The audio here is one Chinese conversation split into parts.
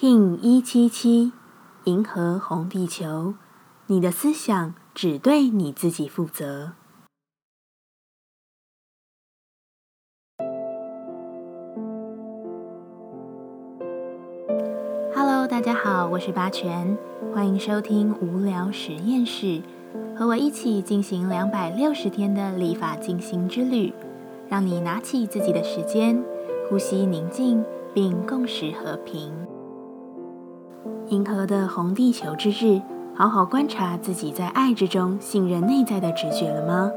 King 一七七，银河红地球，你的思想只对你自己负责。Hello，大家好，我是八全，欢迎收听无聊实验室，和我一起进行两百六十天的立法进行之旅，让你拿起自己的时间，呼吸宁静，并共识和平。银河的红地球之日，好好观察自己在爱之中信任内在的直觉了吗？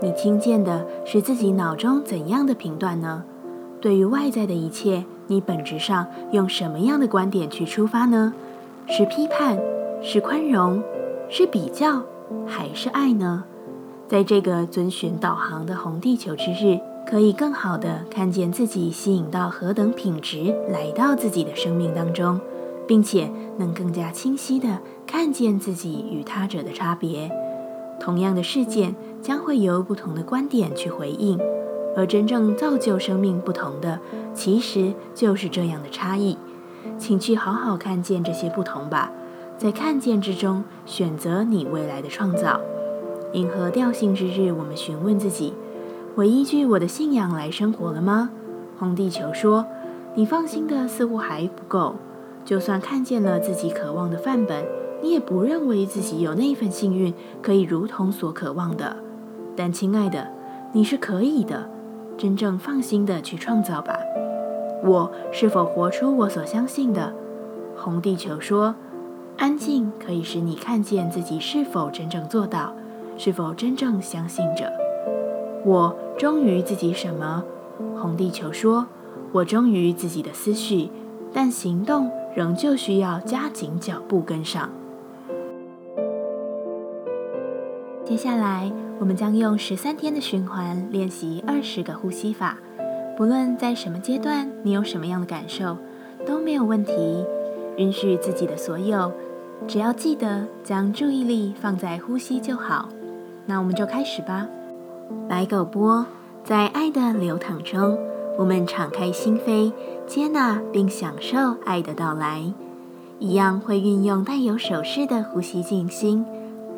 你听见的是自己脑中怎样的频段呢？对于外在的一切，你本质上用什么样的观点去出发呢？是批判，是宽容，是比较，还是爱呢？在这个遵循导航的红地球之日，可以更好的看见自己吸引到何等品质来到自己的生命当中。并且能更加清晰地看见自己与他者的差别。同样的事件将会由不同的观点去回应，而真正造就生命不同的，其实就是这样的差异。请去好好看见这些不同吧，在看见之中选择你未来的创造。银河调性之日，我们询问自己：我依据我的信仰来生活了吗？红地球说：你放心的似乎还不够。就算看见了自己渴望的范本，你也不认为自己有那份幸运可以如同所渴望的。但亲爱的，你是可以的，真正放心的去创造吧。我是否活出我所相信的？红地球说：“安静可以使你看见自己是否真正做到，是否真正相信着。”我忠于自己什么？红地球说：“我忠于自己的思绪，但行动。”仍旧需要加紧脚步跟上。接下来，我们将用十三天的循环练习二十个呼吸法。不论在什么阶段，你有什么样的感受，都没有问题。允许自己的所有，只要记得将注意力放在呼吸就好。那我们就开始吧。白狗波，在爱的流淌中。我们敞开心扉，接纳并享受爱的到来，一样会运用带有手势的呼吸静心，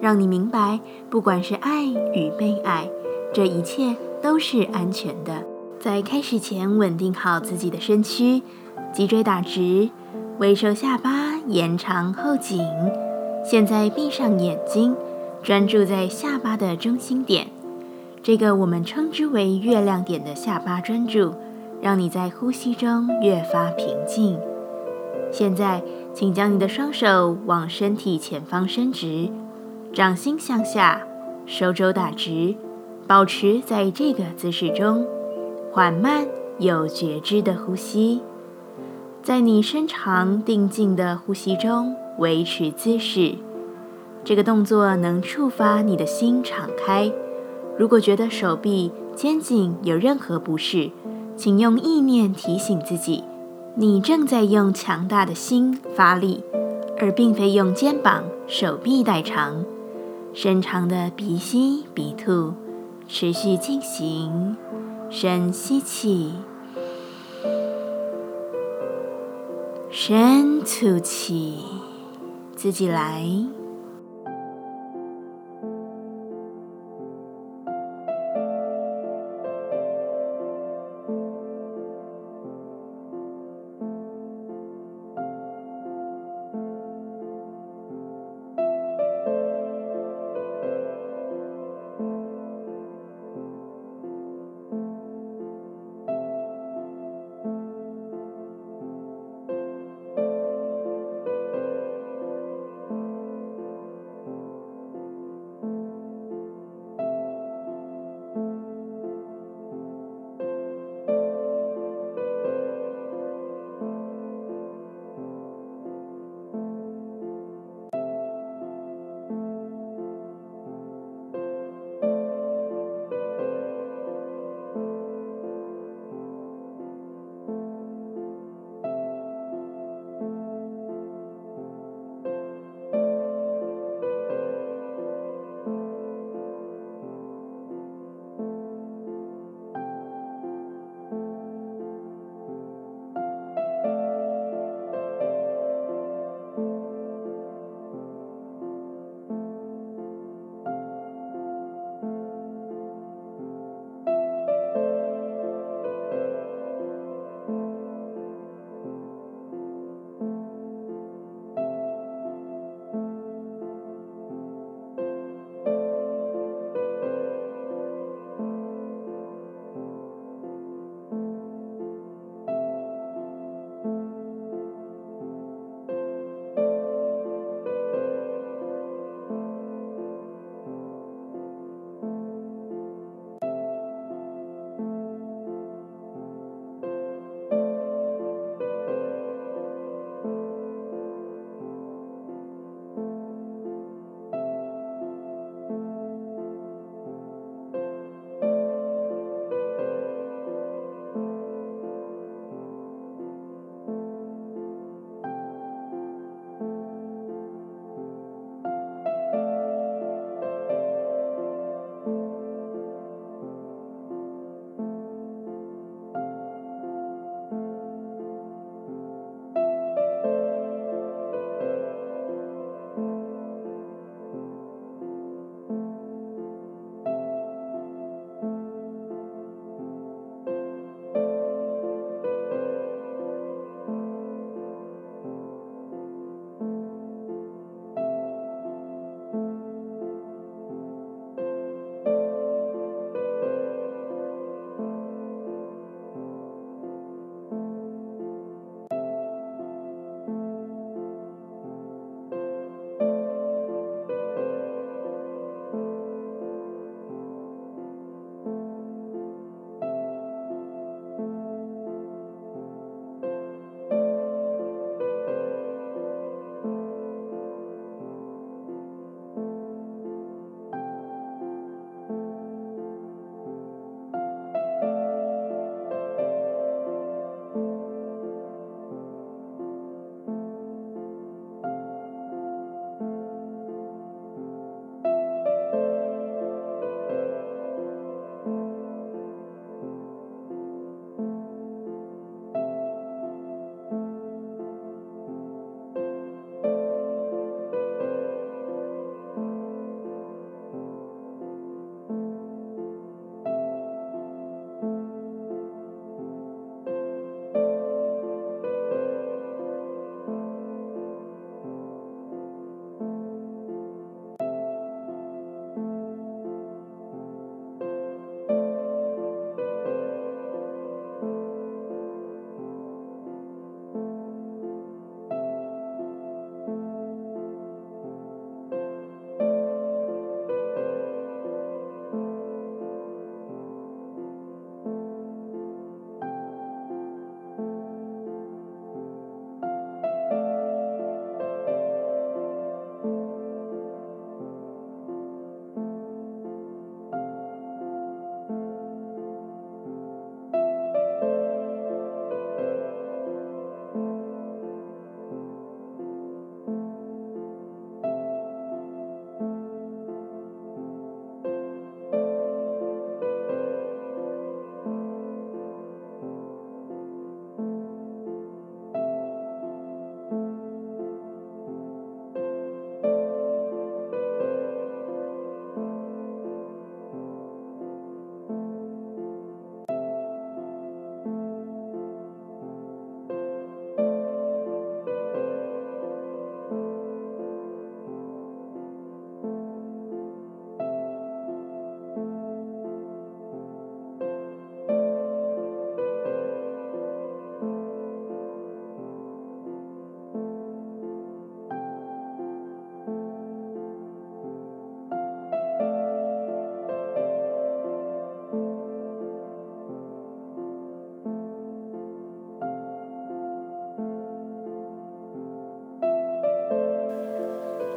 让你明白，不管是爱与被爱，这一切都是安全的。在开始前，稳定好自己的身躯，脊椎打直，微收下巴，延长后颈。现在闭上眼睛，专注在下巴的中心点，这个我们称之为月亮点的下巴专注。让你在呼吸中越发平静。现在，请将你的双手往身体前方伸直，掌心向下，手肘打直，保持在这个姿势中，缓慢有觉知的呼吸。在你深长定静的呼吸中维持姿势。这个动作能触发你的心敞开。如果觉得手臂、肩颈有任何不适，请用意念提醒自己，你正在用强大的心发力，而并非用肩膀、手臂代偿。深长的鼻吸鼻吐，持续进行。深吸气，深吐气，自己来。